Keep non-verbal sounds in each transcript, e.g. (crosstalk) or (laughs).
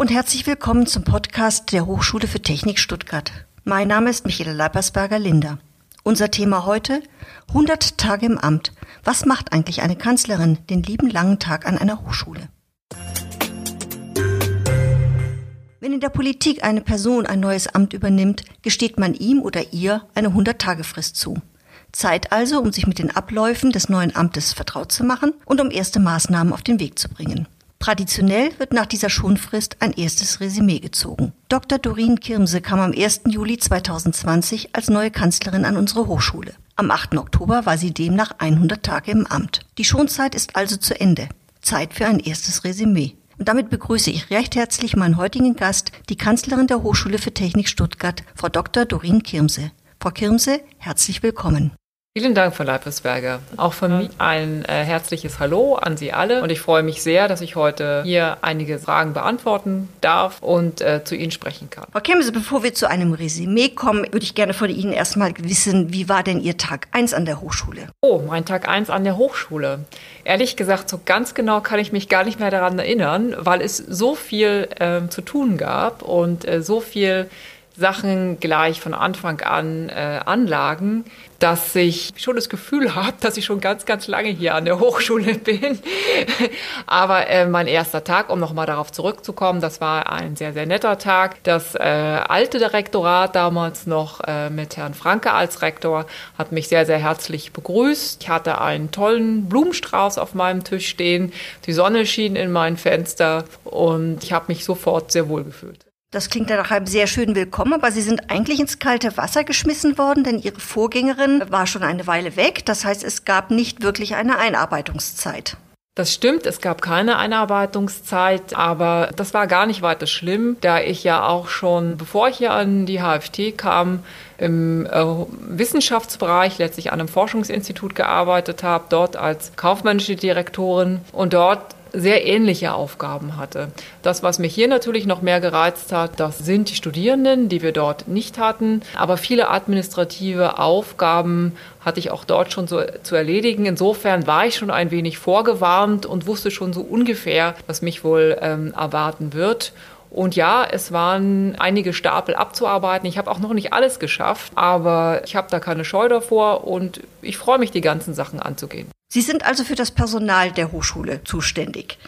Und herzlich willkommen zum Podcast der Hochschule für Technik Stuttgart. Mein Name ist Michaela Leipersberger-Linder. Unser Thema heute 100 Tage im Amt. Was macht eigentlich eine Kanzlerin den lieben langen Tag an einer Hochschule? Wenn in der Politik eine Person ein neues Amt übernimmt, gesteht man ihm oder ihr eine 100-Tage-Frist zu. Zeit also, um sich mit den Abläufen des neuen Amtes vertraut zu machen und um erste Maßnahmen auf den Weg zu bringen. Traditionell wird nach dieser Schonfrist ein erstes Resümee gezogen. Dr. Doreen Kirmse kam am 1. Juli 2020 als neue Kanzlerin an unsere Hochschule. Am 8. Oktober war sie demnach 100 Tage im Amt. Die Schonzeit ist also zu Ende. Zeit für ein erstes Resümee. Und damit begrüße ich recht herzlich meinen heutigen Gast, die Kanzlerin der Hochschule für Technik Stuttgart, Frau Dr. Doreen Kirmse. Frau Kirmse, herzlich willkommen. Vielen Dank, Frau Leipesberger. Auch von mir ein äh, herzliches Hallo an Sie alle. Und ich freue mich sehr, dass ich heute hier einige Fragen beantworten darf und äh, zu Ihnen sprechen kann. Frau Kemse, bevor wir zu einem Resümee kommen, würde ich gerne von Ihnen erstmal wissen, wie war denn Ihr Tag 1 an der Hochschule? Oh, mein Tag 1 an der Hochschule. Ehrlich gesagt, so ganz genau kann ich mich gar nicht mehr daran erinnern, weil es so viel äh, zu tun gab und äh, so viel Sachen gleich von Anfang an äh, anlagen, dass ich schon das Gefühl (laughs) habe, dass ich schon ganz, ganz lange hier an der Hochschule (laughs) bin. Aber äh, mein erster Tag, um nochmal darauf zurückzukommen, das war ein sehr, sehr netter Tag. Das äh, alte Direktorat damals noch äh, mit Herrn Franke als Rektor hat mich sehr, sehr herzlich begrüßt. Ich hatte einen tollen Blumenstrauß auf meinem Tisch stehen. Die Sonne schien in mein Fenster und ich habe mich sofort sehr wohl gefühlt. Das klingt ja nach einem sehr schönen Willkommen, aber Sie sind eigentlich ins kalte Wasser geschmissen worden, denn Ihre Vorgängerin war schon eine Weile weg. Das heißt, es gab nicht wirklich eine Einarbeitungszeit. Das stimmt, es gab keine Einarbeitungszeit, aber das war gar nicht weiter schlimm, da ich ja auch schon, bevor ich hier an die HFT kam, im äh, Wissenschaftsbereich, letztlich an einem Forschungsinstitut gearbeitet habe, dort als kaufmännische Direktorin und dort sehr ähnliche Aufgaben hatte. Das, was mich hier natürlich noch mehr gereizt hat, das sind die Studierenden, die wir dort nicht hatten. Aber viele administrative Aufgaben hatte ich auch dort schon so zu erledigen. Insofern war ich schon ein wenig vorgewarnt und wusste schon so ungefähr, was mich wohl ähm, erwarten wird. Und ja, es waren einige Stapel abzuarbeiten. Ich habe auch noch nicht alles geschafft, aber ich habe da keine Scheu davor und ich freue mich, die ganzen Sachen anzugehen. Sie sind also für das Personal der Hochschule zuständig.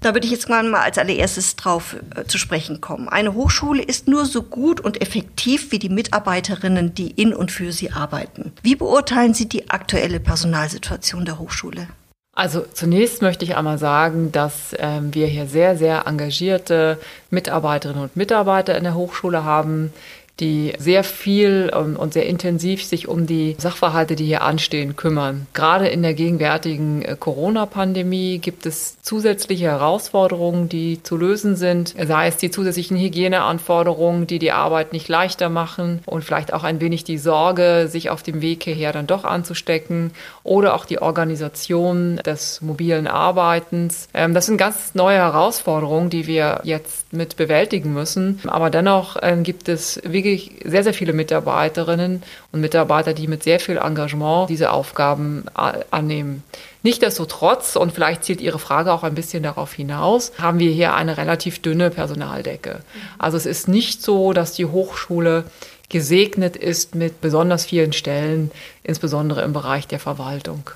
Da würde ich jetzt mal als allererstes drauf äh, zu sprechen kommen. Eine Hochschule ist nur so gut und effektiv wie die Mitarbeiterinnen, die in und für sie arbeiten. Wie beurteilen Sie die aktuelle Personalsituation der Hochschule? Also zunächst möchte ich einmal sagen, dass ähm, wir hier sehr, sehr engagierte Mitarbeiterinnen und Mitarbeiter in der Hochschule haben, die sehr viel ähm, und sehr intensiv sich um die Sachverhalte, die hier anstehen, kümmern. Gerade in der gegenwärtigen äh, Corona-Pandemie gibt es zusätzliche Herausforderungen, die zu lösen sind, sei es die zusätzlichen Hygieneanforderungen, die die Arbeit nicht leichter machen und vielleicht auch ein wenig die Sorge, sich auf dem Weg hierher dann doch anzustecken oder auch die Organisation des mobilen Arbeitens. Ähm, das sind ganz neue Herausforderungen, die wir jetzt mit bewältigen müssen. Aber dennoch ähm, gibt es, wirklich sehr, sehr viele Mitarbeiterinnen und Mitarbeiter, die mit sehr viel Engagement diese Aufgaben annehmen. Nichtsdestotrotz, und vielleicht zielt Ihre Frage auch ein bisschen darauf hinaus, haben wir hier eine relativ dünne Personaldecke. Also es ist nicht so, dass die Hochschule gesegnet ist mit besonders vielen Stellen, insbesondere im Bereich der Verwaltung.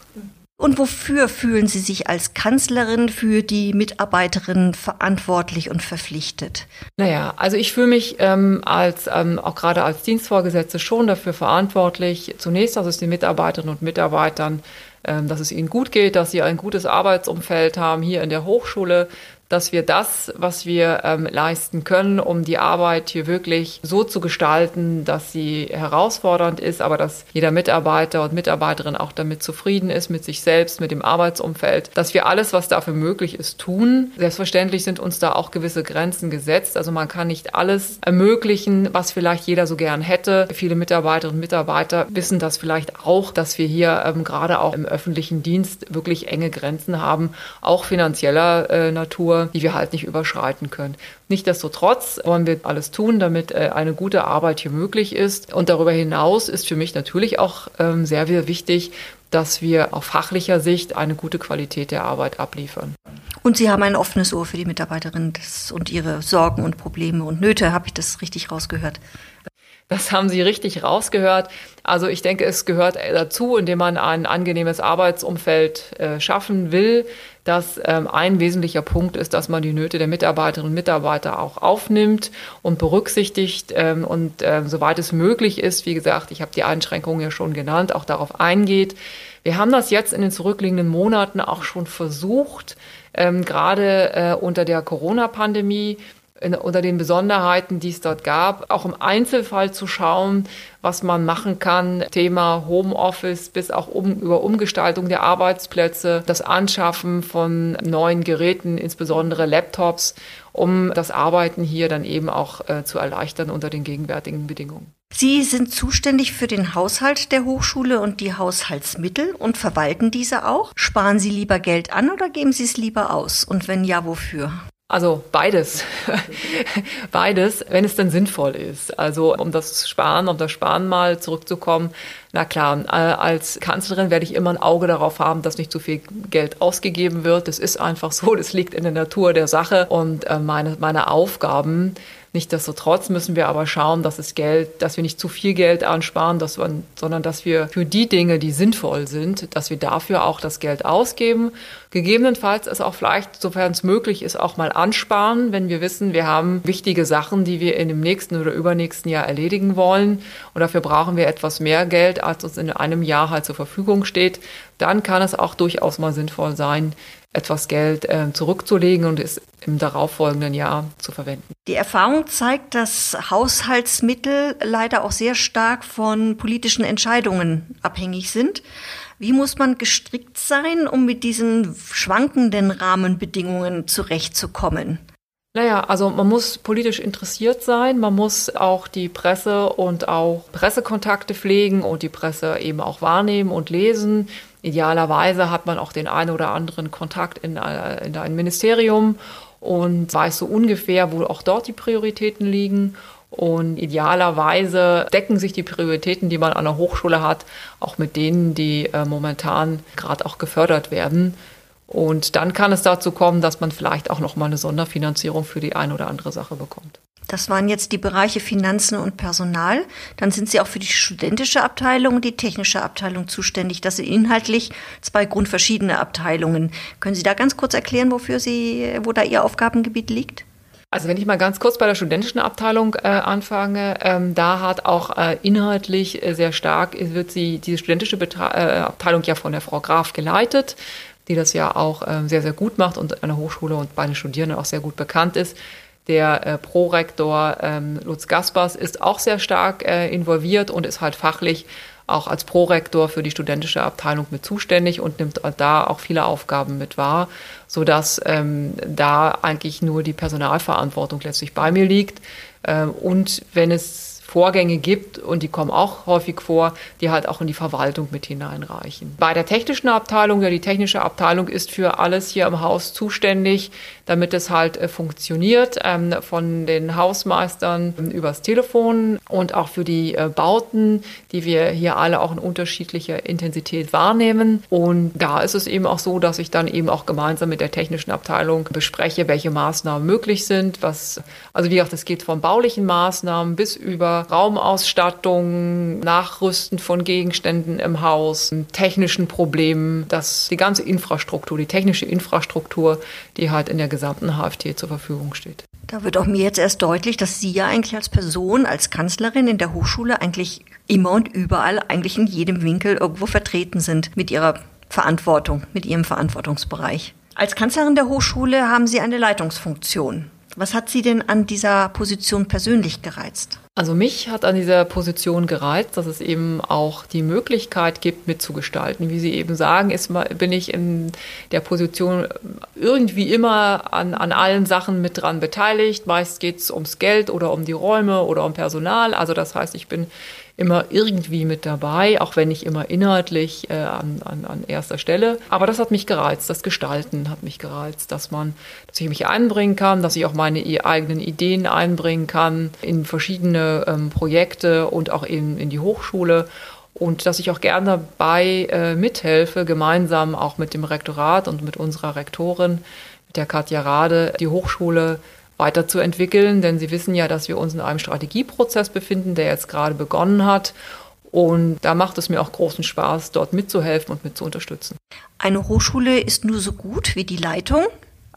Und wofür fühlen Sie sich als Kanzlerin für die Mitarbeiterinnen verantwortlich und verpflichtet? Naja, also ich fühle mich ähm, als ähm, auch gerade als Dienstvorgesetzte schon dafür verantwortlich. Zunächst, dass es den Mitarbeiterinnen und Mitarbeitern ähm, dass es ihnen gut geht, dass sie ein gutes Arbeitsumfeld haben hier in der Hochschule, dass wir das, was wir ähm, leisten können, um die Arbeit hier wirklich so zu gestalten, dass sie herausfordernd ist, aber dass jeder Mitarbeiter und Mitarbeiterin auch damit zufrieden ist, mit sich selbst, mit dem Arbeitsumfeld, dass wir alles, was dafür möglich ist, tun. Selbstverständlich sind uns da auch gewisse Grenzen gesetzt. Also man kann nicht alles ermöglichen, was vielleicht jeder so gern hätte. Viele Mitarbeiterinnen und Mitarbeiter wissen das vielleicht auch, dass wir hier ähm, gerade auch im öffentlichen Dienst wirklich enge Grenzen haben, auch finanzieller äh, Natur Infrastruktur, die wir halt nicht überschreiten können. Nichtsdestotrotz wollen wir alles tun, damit äh, eine gute Arbeit hier möglich ist. Und darüber hinaus ist für mich natürlich auch ähm, sehr, sehr wichtig, dass wir auf fachlicher Sicht eine gute Qualität der Arbeit abliefern. Und Sie haben ein offenes Ohr für die Mitarbeiterinnen und ihre Sorgen und Probleme und Nöte. Habe ich das richtig rausgehört? Das haben Sie richtig rausgehört. Also ich denke, es gehört dazu, indem man ein angenehmes Arbeitsumfeld äh, schaffen will, dass ähm, ein wesentlicher Punkt ist, dass man die Nöte der Mitarbeiterinnen und Mitarbeiter auch aufnimmt und berücksichtigt ähm, und äh, soweit es möglich ist, wie gesagt, ich habe die Einschränkungen ja schon genannt, auch darauf eingeht. Wir haben das jetzt in den zurückliegenden Monaten auch schon versucht, ähm, gerade äh, unter der Corona-Pandemie in, unter den Besonderheiten, die es dort gab, auch im Einzelfall zu schauen, was man machen kann. Thema Homeoffice bis auch um, über Umgestaltung der Arbeitsplätze, das Anschaffen von neuen Geräten, insbesondere Laptops, um das Arbeiten hier dann eben auch äh, zu erleichtern unter den gegenwärtigen Bedingungen. Sie sind zuständig für den Haushalt der Hochschule und die Haushaltsmittel und verwalten diese auch. Sparen Sie lieber Geld an oder geben Sie es lieber aus? Und wenn ja, wofür? Also beides. (laughs) beides, wenn es denn sinnvoll ist. Also um das Sparen, um das Sparen mal zurückzukommen. Na klar, äh, als Kanzlerin werde ich immer ein Auge darauf haben, dass nicht zu viel Geld ausgegeben wird. Das ist einfach so, das liegt in der Natur der Sache. Und äh, meine, meine Aufgaben Nichtsdestotrotz müssen wir aber schauen, dass das Geld, dass wir nicht zu viel Geld ansparen, dass wir, sondern dass wir für die Dinge, die sinnvoll sind, dass wir dafür auch das Geld ausgeben. Gegebenenfalls ist auch vielleicht, sofern es möglich ist, auch mal ansparen, wenn wir wissen, wir haben wichtige Sachen, die wir in dem nächsten oder übernächsten Jahr erledigen wollen. Und dafür brauchen wir etwas mehr Geld, als uns in einem Jahr halt zur Verfügung steht. Dann kann es auch durchaus mal sinnvoll sein, etwas Geld äh, zurückzulegen und es im darauffolgenden Jahr zu verwenden. Die Erfahrung zeigt, dass Haushaltsmittel leider auch sehr stark von politischen Entscheidungen abhängig sind. Wie muss man gestrickt sein, um mit diesen schwankenden Rahmenbedingungen zurechtzukommen? Naja, also man muss politisch interessiert sein, man muss auch die Presse und auch Pressekontakte pflegen und die Presse eben auch wahrnehmen und lesen. Idealerweise hat man auch den einen oder anderen Kontakt in, äh, in ein Ministerium und weiß so ungefähr, wo auch dort die Prioritäten liegen. Und idealerweise decken sich die Prioritäten, die man an der Hochschule hat, auch mit denen, die äh, momentan gerade auch gefördert werden. Und dann kann es dazu kommen, dass man vielleicht auch noch mal eine Sonderfinanzierung für die eine oder andere Sache bekommt. Das waren jetzt die Bereiche Finanzen und Personal. Dann sind Sie auch für die studentische Abteilung und die technische Abteilung zuständig. Das sind inhaltlich zwei grundverschiedene Abteilungen. Können Sie da ganz kurz erklären, wofür Sie, wo da Ihr Aufgabengebiet liegt? Also wenn ich mal ganz kurz bei der studentischen Abteilung äh, anfange, ähm, da hat auch äh, inhaltlich äh, sehr stark, wird sie, diese studentische Betra äh, Abteilung ja von der Frau Graf geleitet, die das ja auch sehr, sehr gut macht und an der Hochschule und bei den Studierenden auch sehr gut bekannt ist. Der äh, Prorektor ähm, Lutz Gaspers ist auch sehr stark äh, involviert und ist halt fachlich auch als Prorektor für die studentische Abteilung mit zuständig und nimmt da auch viele Aufgaben mit wahr, sodass ähm, da eigentlich nur die Personalverantwortung letztlich bei mir liegt. Ähm, und wenn es Vorgänge gibt und die kommen auch häufig vor, die halt auch in die Verwaltung mit hineinreichen. Bei der technischen Abteilung, ja, die technische Abteilung ist für alles hier im Haus zuständig, damit es halt äh, funktioniert, ähm, von den Hausmeistern ähm, übers Telefon und auch für die äh, Bauten, die wir hier alle auch in unterschiedlicher Intensität wahrnehmen. Und da ist es eben auch so, dass ich dann eben auch gemeinsam mit der technischen Abteilung bespreche, welche Maßnahmen möglich sind, was, also wie gesagt, es geht von baulichen Maßnahmen bis über Raumausstattung, Nachrüsten von Gegenständen im Haus, technischen Problemen, dass die ganze Infrastruktur, die technische Infrastruktur, die halt in der gesamten HFT zur Verfügung steht. Da wird auch mir jetzt erst deutlich, dass Sie ja eigentlich als Person, als Kanzlerin in der Hochschule eigentlich immer und überall, eigentlich in jedem Winkel irgendwo vertreten sind mit Ihrer Verantwortung, mit Ihrem Verantwortungsbereich. Als Kanzlerin der Hochschule haben Sie eine Leitungsfunktion. Was hat Sie denn an dieser Position persönlich gereizt? Also mich hat an dieser Position gereizt, dass es eben auch die Möglichkeit gibt, mitzugestalten. Wie Sie eben sagen, ist, bin ich in der Position irgendwie immer an, an allen Sachen mit dran beteiligt. Meist geht es ums Geld oder um die Räume oder um Personal. Also das heißt, ich bin immer irgendwie mit dabei, auch wenn nicht immer inhaltlich äh, an, an, an erster Stelle. Aber das hat mich gereizt, das Gestalten hat mich gereizt, dass man, dass ich mich einbringen kann, dass ich auch meine eigenen Ideen einbringen kann in verschiedene ähm, Projekte und auch in, in die Hochschule und dass ich auch gerne dabei äh, mithelfe, gemeinsam auch mit dem Rektorat und mit unserer Rektorin, mit der Katja Rade, die Hochschule weiterzuentwickeln, denn Sie wissen ja, dass wir uns in einem Strategieprozess befinden, der jetzt gerade begonnen hat. Und da macht es mir auch großen Spaß, dort mitzuhelfen und mit zu unterstützen. Eine Hochschule ist nur so gut wie die Leitung.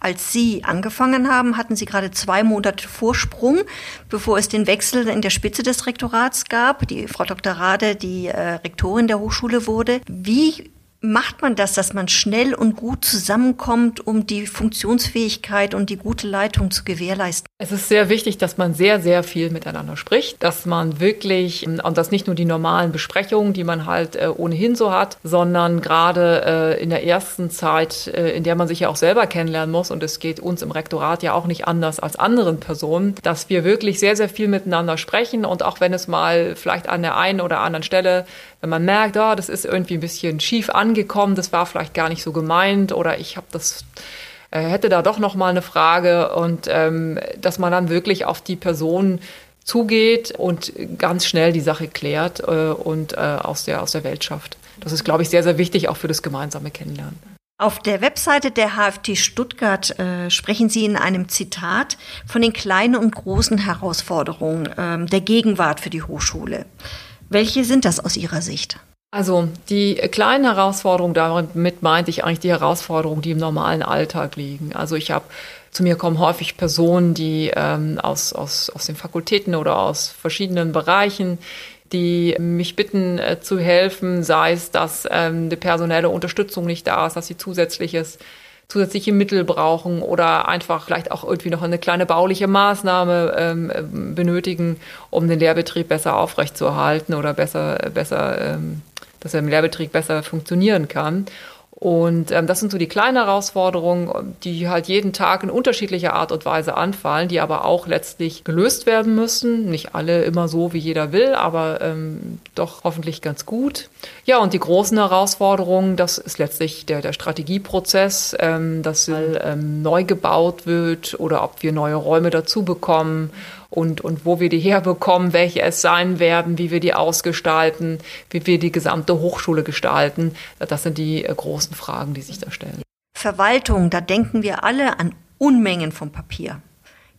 Als Sie angefangen haben, hatten Sie gerade zwei Monate Vorsprung, bevor es den Wechsel in der Spitze des Rektorats gab. Die Frau Dr. Rade, die äh, Rektorin der Hochschule wurde. Wie macht man das, dass man schnell und gut zusammenkommt, um die Funktionsfähigkeit und die gute Leitung zu gewährleisten? Es ist sehr wichtig, dass man sehr, sehr viel miteinander spricht, dass man wirklich, und das nicht nur die normalen Besprechungen, die man halt äh, ohnehin so hat, sondern gerade äh, in der ersten Zeit, äh, in der man sich ja auch selber kennenlernen muss, und es geht uns im Rektorat ja auch nicht anders als anderen Personen, dass wir wirklich sehr, sehr viel miteinander sprechen und auch wenn es mal vielleicht an der einen oder anderen Stelle, wenn man merkt, oh, das ist irgendwie ein bisschen schief angekommen, das war vielleicht gar nicht so gemeint oder ich habe das äh, hätte da doch noch mal eine Frage und ähm, dass man dann wirklich auf die Person zugeht und ganz schnell die Sache klärt äh, und äh, aus, der, aus der Welt schafft. Das ist, glaube ich, sehr, sehr wichtig auch für das gemeinsame Kennenlernen. Auf der Webseite der HFT Stuttgart äh, sprechen Sie in einem Zitat von den kleinen und großen Herausforderungen äh, der Gegenwart für die Hochschule. Welche sind das aus Ihrer Sicht? Also die kleinen Herausforderungen, damit meinte ich eigentlich die Herausforderungen, die im normalen Alltag liegen. Also ich habe zu mir kommen häufig Personen, die ähm, aus, aus, aus den Fakultäten oder aus verschiedenen Bereichen, die mich bitten äh, zu helfen, sei es, dass ähm, die personelle Unterstützung nicht da ist, dass sie zusätzliches zusätzliche Mittel brauchen oder einfach vielleicht auch irgendwie noch eine kleine bauliche Maßnahme ähm, benötigen, um den Lehrbetrieb besser aufrechtzuerhalten oder besser, besser ähm, dass er im Lehrbetrieb besser funktionieren kann. Und ähm, das sind so die kleinen Herausforderungen, die halt jeden Tag in unterschiedlicher Art und Weise anfallen, die aber auch letztlich gelöst werden müssen. Nicht alle immer so, wie jeder will, aber ähm, doch hoffentlich ganz gut. Ja, und die großen Herausforderungen, das ist letztlich der, der Strategieprozess, ähm, dass ähm, neu gebaut wird oder ob wir neue Räume dazu bekommen und, und wo wir die herbekommen, welche es sein werden, wie wir die ausgestalten, wie wir die gesamte Hochschule gestalten. Das sind die äh, großen Fragen, die sich da stellen. Verwaltung, da denken wir alle an Unmengen von Papier.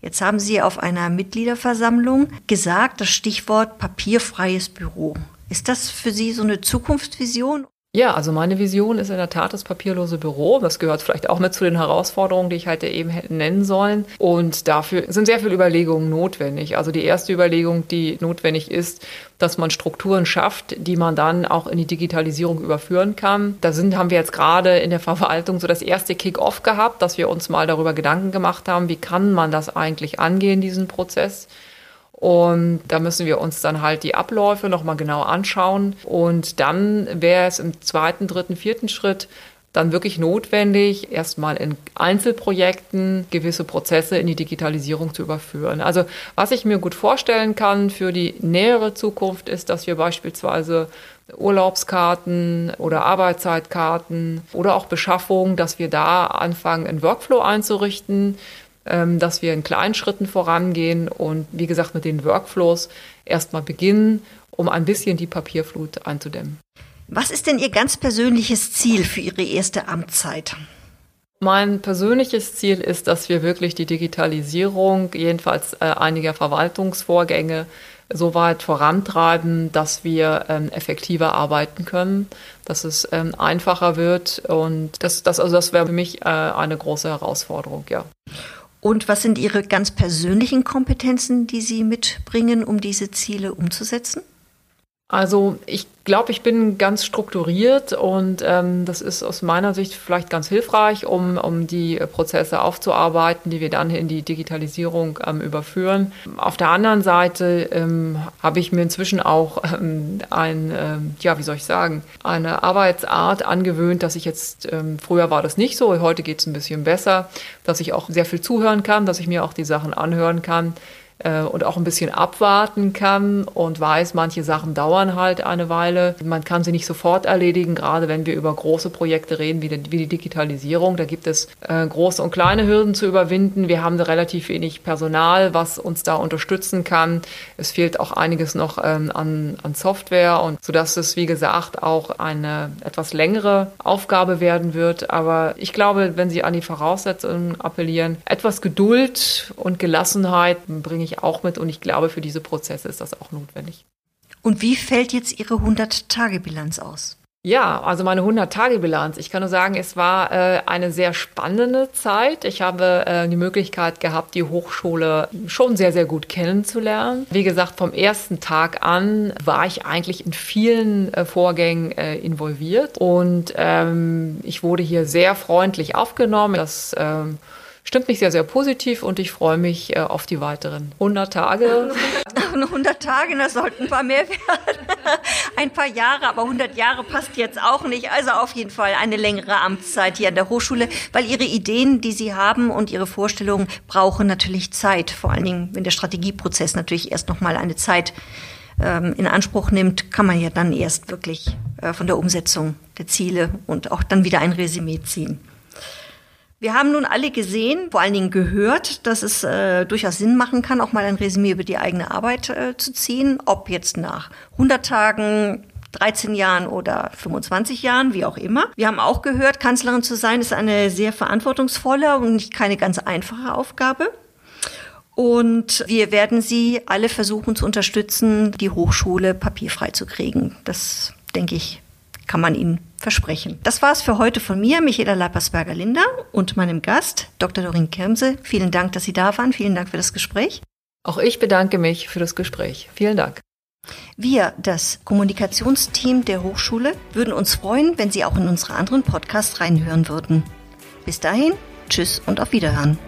Jetzt haben Sie auf einer Mitgliederversammlung gesagt, das Stichwort papierfreies Büro. Ist das für Sie so eine Zukunftsvision? Ja, also meine Vision ist in der Tat das papierlose Büro. Das gehört vielleicht auch mit zu den Herausforderungen, die ich heute eben hätte nennen sollen. Und dafür sind sehr viele Überlegungen notwendig. Also die erste Überlegung, die notwendig ist, dass man Strukturen schafft, die man dann auch in die Digitalisierung überführen kann. Da sind, haben wir jetzt gerade in der Verwaltung so das erste Kick-off gehabt, dass wir uns mal darüber Gedanken gemacht haben, wie kann man das eigentlich angehen, diesen Prozess. Und da müssen wir uns dann halt die Abläufe nochmal genau anschauen. Und dann wäre es im zweiten, dritten, vierten Schritt dann wirklich notwendig, erstmal in Einzelprojekten gewisse Prozesse in die Digitalisierung zu überführen. Also was ich mir gut vorstellen kann für die nähere Zukunft ist, dass wir beispielsweise Urlaubskarten oder Arbeitszeitkarten oder auch Beschaffung, dass wir da anfangen, einen Workflow einzurichten, dass wir in kleinen Schritten vorangehen und wie gesagt mit den Workflows erstmal beginnen, um ein bisschen die Papierflut einzudämmen. Was ist denn Ihr ganz persönliches Ziel für Ihre erste Amtszeit? Mein persönliches Ziel ist, dass wir wirklich die Digitalisierung, jedenfalls äh, einiger Verwaltungsvorgänge, so weit vorantreiben, dass wir ähm, effektiver arbeiten können, dass es ähm, einfacher wird und das, das, also das wäre für mich äh, eine große Herausforderung, ja. Und was sind Ihre ganz persönlichen Kompetenzen, die Sie mitbringen, um diese Ziele umzusetzen? Also ich glaube, ich bin ganz strukturiert und ähm, das ist aus meiner Sicht vielleicht ganz hilfreich, um, um die Prozesse aufzuarbeiten, die wir dann in die Digitalisierung ähm, überführen. Auf der anderen Seite ähm, habe ich mir inzwischen auch ähm, ein, ähm, ja, wie soll ich sagen, eine Arbeitsart angewöhnt, dass ich jetzt, ähm, früher war das nicht so, heute geht es ein bisschen besser, dass ich auch sehr viel zuhören kann, dass ich mir auch die Sachen anhören kann äh, und auch ein bisschen abwarten kann und weiß, manche Sachen dauern halt eine Weile. Man kann sie nicht sofort erledigen, gerade wenn wir über große Projekte reden, wie die, wie die Digitalisierung. Da gibt es äh, große und kleine Hürden zu überwinden. Wir haben relativ wenig Personal, was uns da unterstützen kann. Es fehlt auch einiges noch ähm, an, an Software und sodass es, wie gesagt, auch eine etwas längere Aufgabe werden wird. Aber ich glaube, wenn Sie an die Voraussetzungen appellieren, etwas Geduld und Gelassenheit bringe ich ich auch mit und ich glaube, für diese Prozesse ist das auch notwendig. Und wie fällt jetzt Ihre 100-Tage-Bilanz aus? Ja, also meine 100-Tage-Bilanz. Ich kann nur sagen, es war äh, eine sehr spannende Zeit. Ich habe äh, die Möglichkeit gehabt, die Hochschule schon sehr, sehr gut kennenzulernen. Wie gesagt, vom ersten Tag an war ich eigentlich in vielen äh, Vorgängen äh, involviert und ähm, ich wurde hier sehr freundlich aufgenommen. Das ähm, stimmt mich sehr, sehr positiv und ich freue mich äh, auf die weiteren 100 Tage. (laughs) 100 Tage, das sollten ein paar mehr werden. (laughs) ein paar Jahre, aber 100 Jahre passt jetzt auch nicht. Also auf jeden Fall eine längere Amtszeit hier an der Hochschule, weil Ihre Ideen, die Sie haben und Ihre Vorstellungen brauchen natürlich Zeit. Vor allen Dingen, wenn der Strategieprozess natürlich erst noch mal eine Zeit ähm, in Anspruch nimmt, kann man ja dann erst wirklich äh, von der Umsetzung der Ziele und auch dann wieder ein Resümee ziehen. Wir haben nun alle gesehen, vor allen Dingen gehört, dass es äh, durchaus Sinn machen kann, auch mal ein Resümee über die eigene Arbeit äh, zu ziehen, ob jetzt nach 100 Tagen, 13 Jahren oder 25 Jahren, wie auch immer. Wir haben auch gehört, Kanzlerin zu sein ist eine sehr verantwortungsvolle und nicht keine ganz einfache Aufgabe. Und wir werden Sie alle versuchen zu unterstützen, die Hochschule papierfrei zu kriegen. Das, denke ich, kann man Ihnen versprechen. Das war es für heute von mir, Michaela Lappersberger-Linder und meinem Gast, Dr. Dorin Kirmse. Vielen Dank, dass Sie da waren. Vielen Dank für das Gespräch. Auch ich bedanke mich für das Gespräch. Vielen Dank. Wir, das Kommunikationsteam der Hochschule, würden uns freuen, wenn Sie auch in unsere anderen Podcasts reinhören würden. Bis dahin, tschüss und auf Wiederhören.